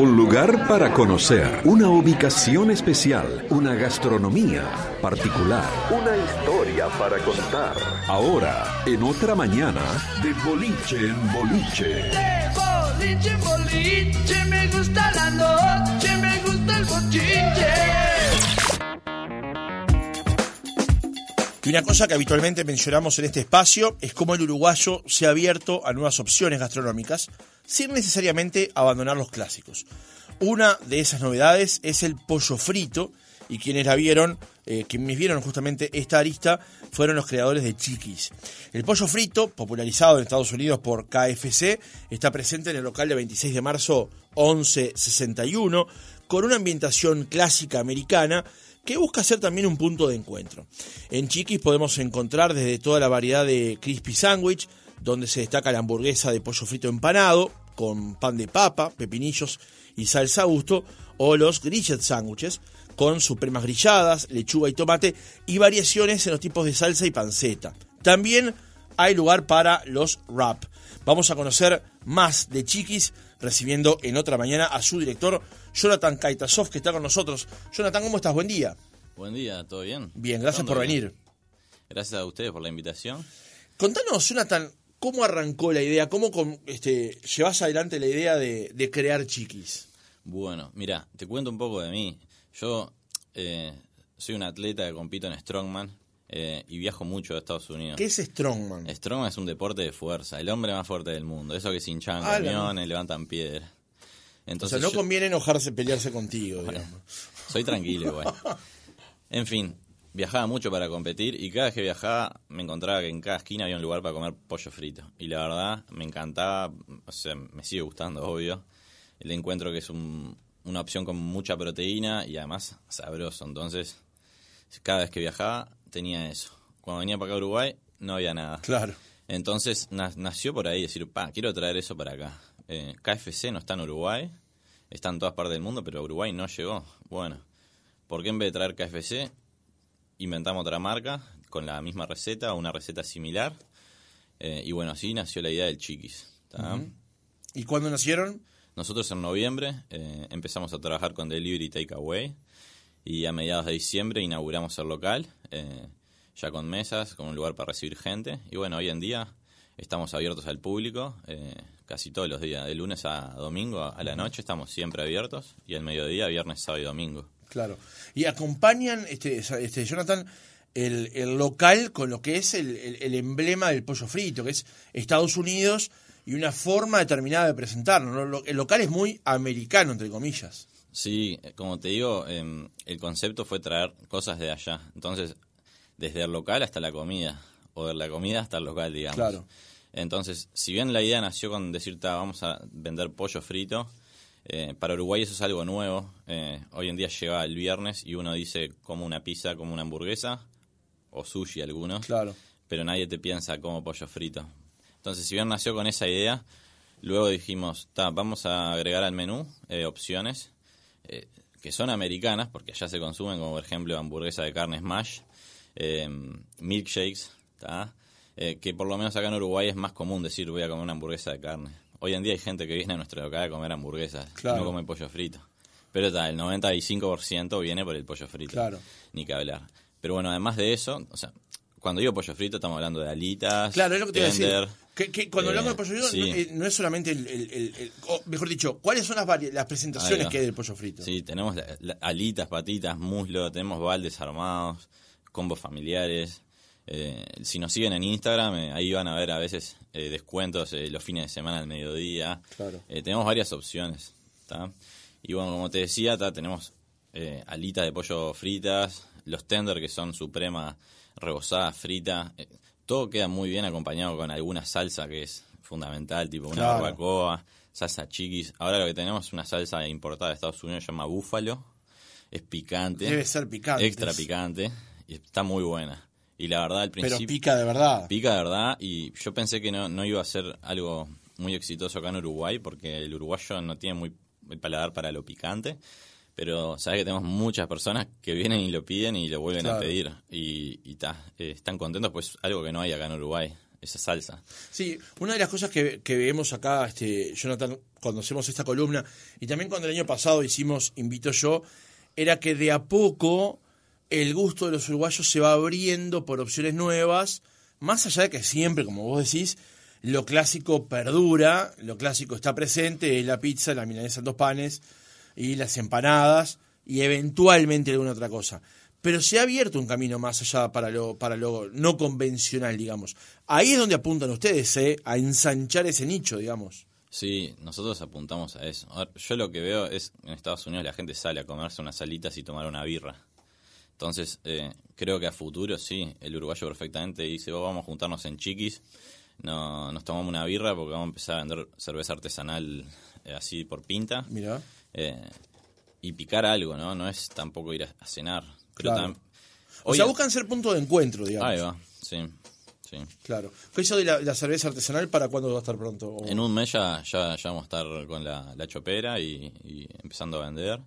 Un lugar para conocer, una ubicación especial, una gastronomía particular, una historia para contar. Ahora, en otra mañana, de boliche en boliche. De boliche en boliche, me gusta la noche, me gusta el bochinche. Una cosa que habitualmente mencionamos en este espacio es cómo el uruguayo se ha abierto a nuevas opciones gastronómicas sin necesariamente abandonar los clásicos. Una de esas novedades es el pollo frito y quienes la vieron, eh, quienes vieron justamente esta arista fueron los creadores de Chiquis. El pollo frito, popularizado en Estados Unidos por KFC, está presente en el local de 26 de marzo 1161 con una ambientación clásica americana que busca ser también un punto de encuentro. En Chiquis podemos encontrar desde toda la variedad de crispy sandwich, donde se destaca la hamburguesa de pollo frito empanado, con pan de papa, pepinillos y salsa a gusto, o los grillet sándwiches, con supremas grilladas, lechuga y tomate, y variaciones en los tipos de salsa y panceta. También hay lugar para los wrap. Vamos a conocer más de Chiquis, recibiendo en otra mañana a su director, Jonathan Kaitasov, que está con nosotros. Jonathan, ¿cómo estás? Buen día. Buen día, ¿todo bien? Bien, gracias por venir. Gracias a ustedes por la invitación. Contanos, Jonathan, ¿cómo arrancó la idea? ¿Cómo este, llevas adelante la idea de, de crear Chiquis? Bueno, mira, te cuento un poco de mí. Yo eh, soy un atleta que compito en Strongman eh, y viajo mucho a Estados Unidos. ¿Qué es Strongman? Strongman es un deporte de fuerza, el hombre más fuerte del mundo. Eso que se hinchan Ah, la- camiones, levantan piedras. O Entonces sea, no yo- conviene enojarse, pelearse contigo, digamos. Soy tranquilo igual. En fin, viajaba mucho para competir y cada vez que viajaba me encontraba que en cada esquina había un lugar para comer pollo frito. Y la verdad me encantaba, o sea, me sigue gustando, obvio. El encuentro que es un- una opción con mucha proteína y además sabroso. Entonces, cada vez que viajaba tenía eso. Cuando venía para acá a Uruguay no había nada. Claro. Entonces na- nació por ahí decir, pa, quiero traer eso para acá. Eh, KFC no está en Uruguay, está en todas partes del mundo, pero Uruguay no llegó. Bueno, ¿por qué en vez de traer KFC inventamos otra marca con la misma receta o una receta similar? Eh, y bueno, así nació la idea del Chiquis. ¿Y cuándo nacieron? Nosotros en noviembre eh, empezamos a trabajar con Delivery Takeaway y a mediados de diciembre inauguramos el local, eh, ya con mesas, con un lugar para recibir gente. Y bueno, hoy en día estamos abiertos al público eh, casi todos los días, de lunes a domingo a la noche estamos siempre abiertos y al mediodía, viernes, sábado y domingo. Claro. Y acompañan, este, este Jonathan, el, el local con lo que es el, el- el emblema del pollo frito, que es Estados Unidos y una forma determinada de presentarlo. ¿no? Lo- El local es muy americano, entre comillas. Sí, como te digo, em, el concepto fue traer cosas de allá. Entonces, desde el local hasta la comida, o de la comida hasta el local, digamos. Claro. Entonces, si bien la idea nació con decirte, "Ah, vamos a vender pollo frito, eh, para Uruguay eso es algo nuevo. Eh, hoy en día llega el viernes y uno dice como una pizza, como una hamburguesa, o sushi algunos, Claro. pero nadie te piensa como pollo frito. Entonces, si bien nació con esa idea, luego dijimos, "Ta, vamos a agregar al menú eh, opciones eh, que son americanas, porque allá se consumen, como por ejemplo hamburguesa de carne smash, eh, milkshakes. Eh, que por lo menos acá en Uruguay es más común decir voy a comer una hamburguesa de carne. Hoy en día hay gente que viene a nuestro local a comer hamburguesas, Claro. no come pollo frito. Pero está, el 95% viene por el pollo frito. Claro. Ni que hablar. Pero bueno, además de eso, o sea, cuando digo pollo frito estamos hablando de alitas, Claro, es lo que te iba a decir. tender, Que, que cuando eh, hablamos de pollo frito, sí. no, eh, no es solamente el, el- el- el- o mejor dicho, ¿cuáles son las, las presentaciones que hay del pollo frito? Sí, tenemos la- la- alitas, patitas, muslo, tenemos baldes armados, combos familiares. Eh, si nos siguen en Instagram, eh, ahí van a ver a veces eh, descuentos eh, los fines de semana al mediodía. Claro. Eh, tenemos varias opciones. ¿tá? Y bueno, como te decía, ¿tá? tenemos eh, alitas de pollo fritas, los tender que son suprema rebozada, frita. todo queda muy bien acompañado con alguna salsa que es fundamental, tipo una Claro. barbacoa, salsa chiquis. Ahora lo que tenemos es una salsa importada de Estados Unidos, se llama búfalo. Es picante. Debe ser picante. Extra picante. Y está muy buena. Y la verdad, al Pero principio... pica de verdad. Pica de verdad y yo pensé que no, no iba a ser algo muy exitoso acá en Uruguay porque el uruguayo no tiene muy el paladar para lo picante, pero sabes que tenemos muchas personas que vienen y lo piden y lo vuelven Claro. a pedir y, y ta, eh, están contentos pues algo que no hay acá en Uruguay. esa salsa. Sí, una de las cosas que, que vemos acá, este, Jonathan, cuando hacemos esta columna, y también cuando el año pasado hicimos Invito Yo, era que de a poco el gusto de los uruguayos se va abriendo por opciones nuevas, más allá de que siempre, como vos decís, lo clásico perdura, lo clásico está presente, es la pizza, la milanesa en dos panes y las empanadas y eventualmente alguna otra cosa. Pero se ha abierto un camino más allá para lo, para lo no convencional, digamos. Ahí es donde apuntan ustedes, ¿eh? a ensanchar ese nicho, digamos. Sí, nosotros apuntamos a eso. Yo lo que veo es en Estados Unidos la gente sale a comerse unas salitas y tomar una birra. Entonces, eh, creo que a futuro sí, el uruguayo perfectamente dice, "Oh, vamos a juntarnos en chiquis, no, nos tomamos una birra porque vamos a empezar a vender cerveza artesanal eh, así por pinta. Mira. Eh, y picar algo, ¿no? No es tampoco ir a, a cenar. Pero Claro. O sea, buscan ser punto de encuentro, digamos. Ahí va, sí, sí. Claro. ¿Qué eso de la, la cerveza artesanal para cuándo va a estar pronto? En un mes ya, ya, ya vamos a estar con la, la chopera y, y empezando a vender.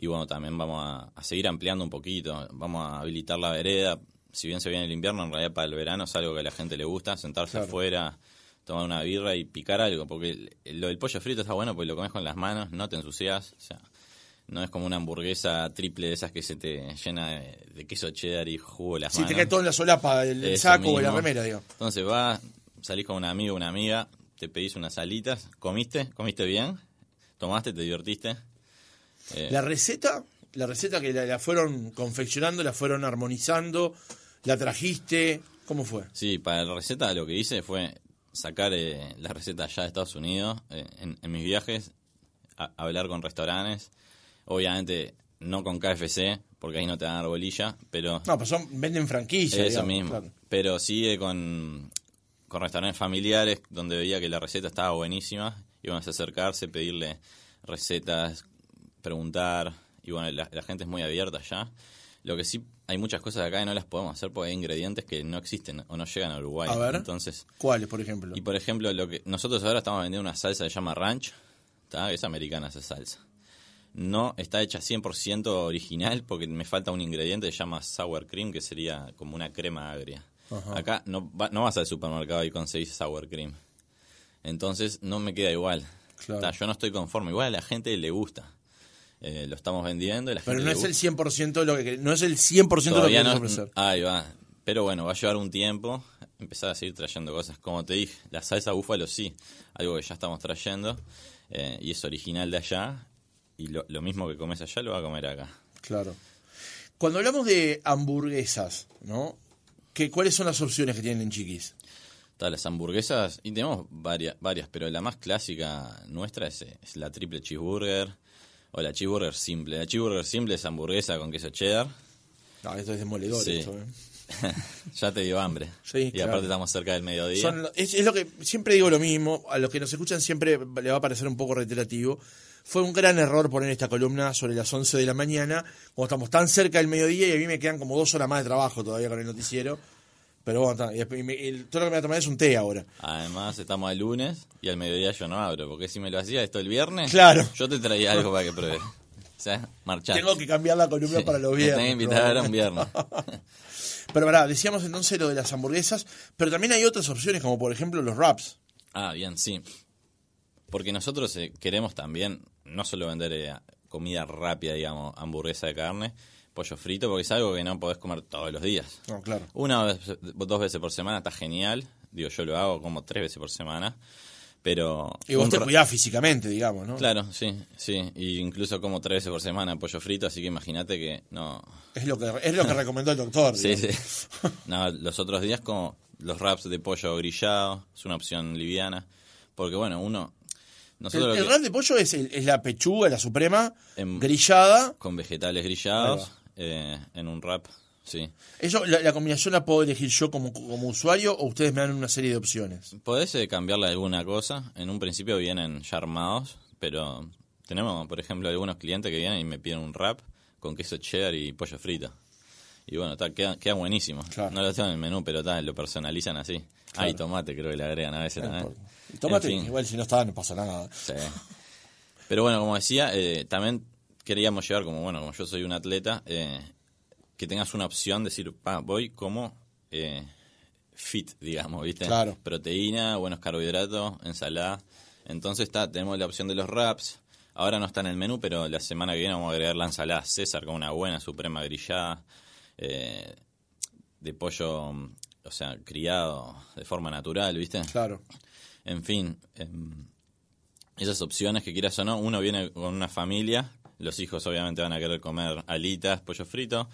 Y bueno, también vamos a, a seguir ampliando un poquito. Vamos a habilitar la vereda. Si bien se viene el invierno, en realidad para el verano es algo que a la gente le gusta, sentarse Claro. afuera, tomar una birra y picar algo. Porque el- lo del pollo frito está bueno porque lo comes con las manos, no te ensucias. O sea, no es como una hamburguesa triple de esas que se te llena de, de queso cheddar y jugo de las Sí, te manos. cae todo en la solapa, el, saco o la remera, digamos. Entonces vas, salís con un amigo o una amiga, te pedís unas salitas, comiste, comiste bien, tomaste, te divertiste. Eh, La receta, la receta que la, la fueron confeccionando, la fueron armonizando, la trajiste, ¿cómo fue? Sí, para la receta lo que hice fue sacar eh, la receta allá de Estados Unidos eh, en, en mis viajes, a- hablar con restaurantes, obviamente no con KFC, porque ahí no te dan bolilla, pero No, pues son, venden franquicia. Eso digamos, mismo. claro. Pero sigue con, con restaurantes familiares donde veía que la receta estaba buenísima. Íbamos a acercarse, pedirle recetas, preguntar. Y bueno, la, la gente es muy abierta ya. Lo que sí, hay muchas cosas acá que no las podemos hacer porque hay ingredientes que no existen o no llegan a Uruguay. A ver. Entonces, ¿Cuáles, por ejemplo? y por ejemplo, lo que nosotros ahora estamos vendiendo una salsa que se llama ranch, ¿tá? es americana esa salsa. No está hecha 100% original porque me falta un ingrediente que se llama sour cream, que sería como una crema agria. Acá no, va- no vas al supermercado y conseguís sour cream. Entonces no me queda igual. Claro. Tá, Yo no estoy conforme. Igual a la gente le gusta. Eh, lo estamos vendiendo y la Pero gente no es el gusta. 100% lo que no es el 100% lo que no, ofrecer. ahí va. Pero bueno, va a llevar un tiempo empezar a seguir trayendo cosas. Como te dije, la salsa búfalo sí, algo que ya estamos trayendo eh, y es original de allá. Y lo, lo mismo que comes allá lo va a comer acá. Claro. Cuando hablamos de hamburguesas, ¿no? ¿Qué, ¿Cuáles son las opciones que tienen en Chiquis? Las hamburguesas, y tenemos varias, varias, pero la más clásica nuestra es, eh, es la triple cheeseburger o la cheeseburger simple. La cheeseburger simple es hamburguesa con queso cheddar. No, esto es demoledor. Sí. ¿eh? ya te dio hambre. Sí, y claro. aparte estamos cerca del mediodía. Son es, es lo que siempre digo lo mismo, a los que nos escuchan siempre le va a parecer un poco reiterativo. Fue un gran error poner esta columna sobre las 11 de la mañana, cuando estamos tan cerca del mediodía y a mí me quedan como dos horas más de trabajo todavía con el noticiero. Pero bueno, está, y después- y me- y todo lo que me voy a tomar es un té ahora. Además, estamos el lunes y al mediodía yo no abro, porque si me lo hacía esto el viernes, Claro. yo te traía algo para que pruebes. O sea, marchar. Tengo que cambiar la columna para los viernes. Que invitar a un viernes. Pero pará, decíamos entonces lo de las hamburguesas, pero también hay otras opciones, como por ejemplo los wraps. Ah, bien, sí. Porque nosotros eh, queremos también no solo vender eh, comida rápida, digamos, hamburguesa de carne, pollo frito, porque es algo que no podés comer todos los días. No, claro. Una vez, dos veces por semana está genial. Digo, yo lo hago como tres veces por semana. Pero. Y vos te cuidás físicamente, digamos, ¿no? Claro, sí, sí. Y incluso como tres veces por semana pollo frito, así que imagínate que no. Es lo que, es lo que recomendó el doctor. Sí, sí. No, los otros días como los wraps de pollo grillado, es una opción liviana. Porque bueno, uno. El, Nosotros lo el que- wrap de pollo es, el- es la pechuga, la suprema, Em- grillada. con vegetales grillados eh, en un wrap, sí. Eso, la, la combinación la puedo elegir yo como, como usuario o ustedes me dan una serie de opciones. Podés eh, cambiarle alguna cosa. En un principio vienen ya armados, pero tenemos, por ejemplo, algunos clientes que vienen y me piden un wrap con queso cheddar y pollo frito. Y bueno, ta, queda, queda buenísimo. Claro. No lo tengo en el menú, pero ta, lo personalizan así. Ah, y tomate creo que le agregan a veces también. Tomate, En fin. igual si no está, no pasa nada. Sí. Pero bueno, como decía, eh, también queríamos llevar, como bueno, como yo soy un atleta, eh, que tengas una opción de decir, pa, voy como eh, fit, digamos, ¿viste? Claro. Proteína, buenos carbohidratos, ensalada. Entonces está, tenemos la opción de los wraps. Ahora no está en el menú, pero la semana que viene vamos a agregar la ensalada César con una buena suprema grillada eh, de pollo, o sea, criado de forma natural, ¿viste? Claro. En fin, em, esas opciones que quieras o no, uno viene con una familia, los hijos obviamente van a querer comer alitas, pollo frito,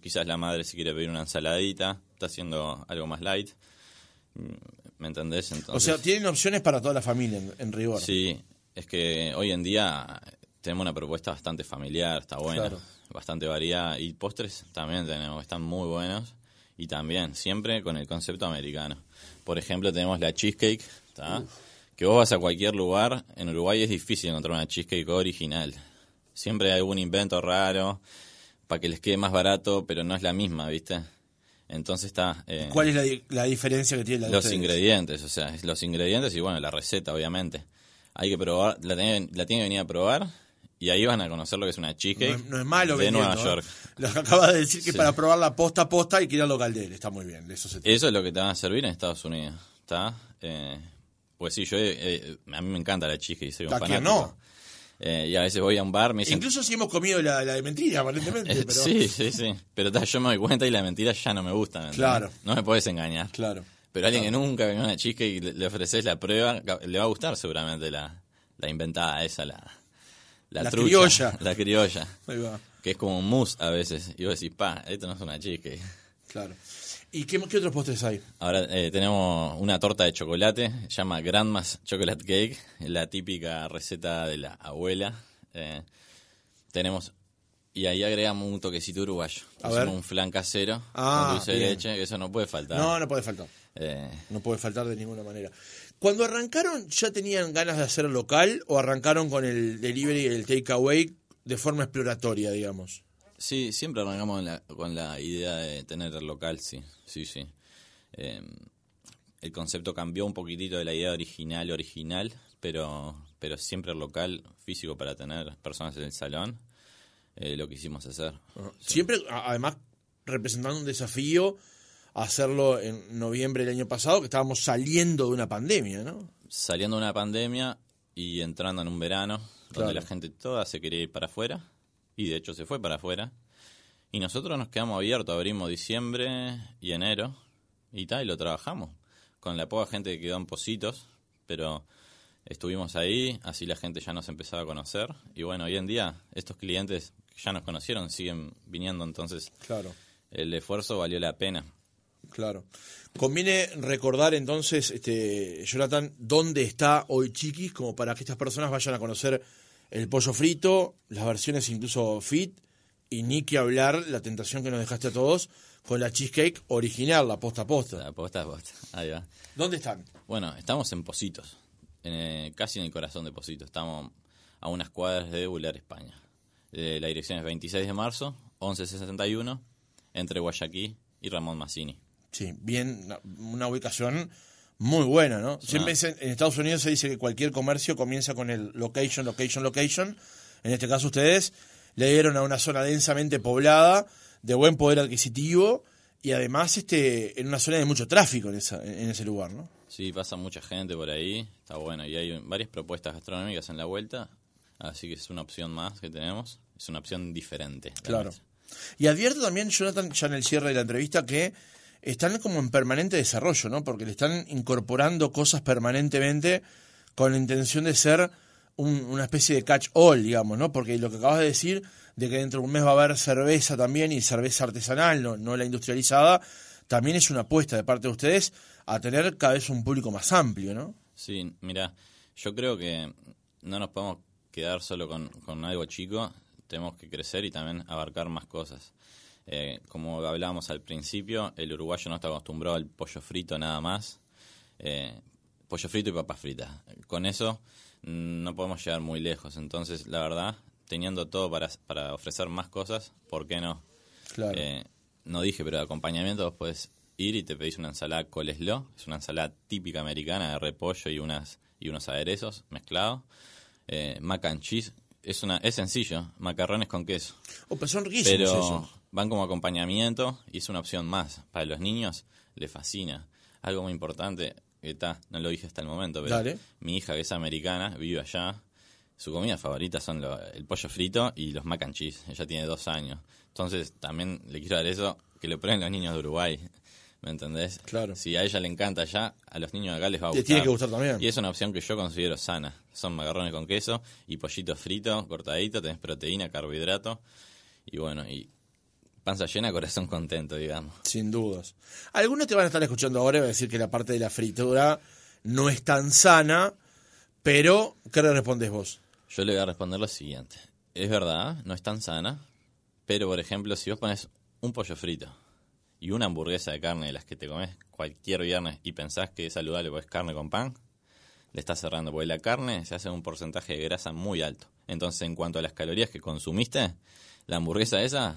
quizás la madre si quiere pedir una ensaladita, está haciendo algo más light. Mm, ¿Me entendés? Entonces, O sea, tienen opciones para toda la familia en, en rigor. Sí, es que hoy en día tenemos una propuesta bastante familiar, está buena, Claro. bastante variada. Y postres también tenemos, están muy buenos. Y también, siempre con el concepto americano. Por ejemplo, tenemos la cheesecake, que vos vas a cualquier lugar, en Uruguay es difícil encontrar una cheesecake original. Siempre hay algún invento raro para que les quede más barato, pero no es la misma, ¿viste? Entonces está... eh, ¿Cuál es la, di- la diferencia que tiene la de los ustedes? ingredientes, o sea, los ingredientes y bueno, la receta, obviamente. Hay que probar, la tienen, la tienen que venir a probar y ahí van a conocer lo que es una cheesecake es, no es malo de vendiendo, Nueva ¿eh? York. Lo que acabas de decir que Sí. para probar la posta a posta hay que ir al local de él. Está muy bien, eso se. Eso es lo que te van a servir en Estados Unidos, ¿está? Eh, pues sí, yo eh, a mí me encanta la cheesecake, soy un ¿A quién fanático. no? Eh, y a veces voy a un bar, me dicen... Incluso si hemos comido la, la de mentira, aparentemente. Pero... Sí, sí, sí. Pero ta, yo me doy cuenta y la mentira ya no me gusta. Claro. No me puedes engañar. Claro. Pero alguien que nunca vio una chica y le, ofreces la prueba, le va a gustar seguramente la, la inventada esa, la, La trucha, criolla. La criolla. Ahí va. Que es como un mousse a veces. Y vos decís, pa, esto no es una chica. Claro. ¿Y qué, qué otros postres hay? Ahora eh, tenemos una torta de chocolate, se llama Grandma's Chocolate Cake, la típica receta de la abuela. Eh, tenemos, y ahí agregamos un toquecito uruguayo. A ver. un flan casero Ah, con dulce de leche, que eso no puede faltar. No, no puede faltar. Eh, No puede faltar de ninguna manera. Cuando arrancaron, ¿ya tenían ganas de hacer local o arrancaron con el delivery y el takeaway de forma exploratoria, digamos? Sí, siempre arrancamos en la- con la idea de tener el local, sí, sí, sí. Eh, el concepto cambió un poquitito de la idea original, original, pero, pero siempre el local físico para tener personas en el salón, eh, lo quisimos hacer. Siempre, además, representando un desafío hacerlo en noviembre del año pasado, que estábamos saliendo de una pandemia, ¿no? Saliendo de una pandemia y entrando en un verano, Claro. donde la gente toda se quería ir para afuera, y de hecho se fue para afuera. Y nosotros nos quedamos abiertos, abrimos diciembre y enero, y tal, y lo trabajamos. Con la poca gente que quedó en Positos, pero estuvimos ahí, así la gente ya nos empezaba a conocer. Y bueno, hoy en día estos clientes que ya nos conocieron siguen viniendo, entonces Claro. el esfuerzo valió la pena. Claro. Conviene recordar entonces, este, Jonathan, dónde está hoy Chiquis, como para que estas personas vayan a conocer el pollo frito, las versiones incluso fit, y ni que hablar la tentación que nos dejaste a todos con la cheesecake original, la posta a posta. La posta a posta, ahí va. ¿Dónde están? Bueno, estamos en Positos, en, eh, casi en el corazón de Positos. Estamos a unas cuadras de Bular, España. Eh, la dirección es 26 de marzo, 1161, entre Guayaquil y Ramón Massini. Sí, bien, una- una ubicación muy buena, ¿no? Siempre se- en Estados Unidos se dice que cualquier comercio comienza con el location, location, location. En este caso ustedes le dieron a una zona densamente poblada, de buen poder adquisitivo y además este en una zona de mucho tráfico en, esa, en ese lugar, ¿no? Sí, pasa mucha gente por ahí, está bueno. Y hay varias propuestas gastronómicas en la vuelta, así que es una opción más que tenemos. Es una opción diferente. la Claro. Y advierto también, Jonathan, ya en el cierre de la entrevista, que están como en permanente desarrollo, ¿no? Porque le están incorporando cosas permanentemente con la intención de ser un- una especie de catch-all, digamos, ¿no? Porque lo que acabas de decir, de que dentro de un mes va a haber cerveza también y cerveza artesanal, no, no la industrializada, también es una apuesta de parte de ustedes a tener cada vez un público más amplio, ¿no? Sí, mira, yo creo que no nos podemos quedar solo con, con algo chico, tenemos que crecer y también abarcar más cosas. Eh, como hablábamos al principio, el uruguayo no está acostumbrado al pollo frito nada más. Eh, pollo frito y papas fritas. Con eso mm, no podemos llegar muy lejos. Entonces, la verdad, teniendo todo para, para ofrecer más cosas, ¿por qué no? Claro. Eh, no dije, pero de acompañamiento vos podés ir y te pedís una ensalada coleslaw. Es una ensalada típica americana de repollo y unas y unos aderezos mezclados. Eh, mac and cheese. Es, una, es sencillo, macarrones con queso. Oh, pero son riquísimos Pero esos. Van como acompañamiento y es una opción más. Para los niños les fascina. Algo muy importante, que está, no lo dije hasta el momento, pero Dale. mi hija que es americana, vive allá, su comida favorita son lo- el pollo frito y los mac and cheese. Ella tiene dos años. Entonces también le quiero dar eso, que lo prueben los niños de Uruguay. ¿Me entendés? Claro. Si a ella le encanta allá, a los niños de acá les va a Les gustar. tiene que gustar también. Y es una opción que yo considero sana. Son macarrones con queso y pollito frito, cortadito, tenés proteína, carbohidrato. Y bueno, y panza llena, corazón contento, digamos. Sin dudas. Algunos te van a estar escuchando ahora y van a decir que la parte de la fritura no es tan sana, pero ¿qué le respondes vos? Yo le voy a responder lo siguiente. Es verdad, no es tan sana, pero por ejemplo, si vos pones un pollo frito y una hamburguesa de carne de las que te comes cualquier viernes y pensás que es saludable porque es carne con pan, le estás cerrando, porque la carne se hace un porcentaje de grasa muy alto. Entonces, en cuanto a las calorías que consumiste, la hamburguesa esa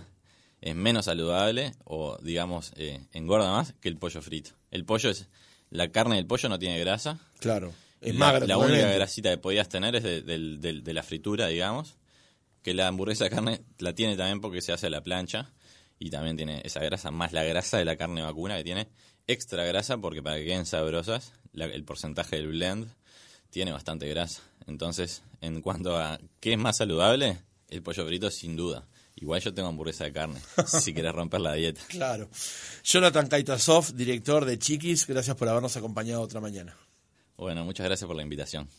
es menos saludable o, digamos, eh, engorda más que el pollo frito. El pollo es... La carne del pollo no tiene grasa, Claro. Es la, magra. la única grasita que podías tener es de, del- de la fritura, digamos. Que la hamburguesa de carne la tiene también porque se hace a la plancha. Y también tiene esa grasa, más la grasa de la carne vacuna que tiene extra grasa porque para que queden sabrosas, la- el porcentaje del blend tiene bastante grasa. Entonces, en cuanto a qué es más saludable, el pollo frito sin duda. Igual yo tengo hamburguesa de carne, si quieres romper la dieta. Claro. Jonathan Kaitasov, director de Chiquis, gracias por habernos acompañado otra mañana. Bueno, muchas gracias por la invitación.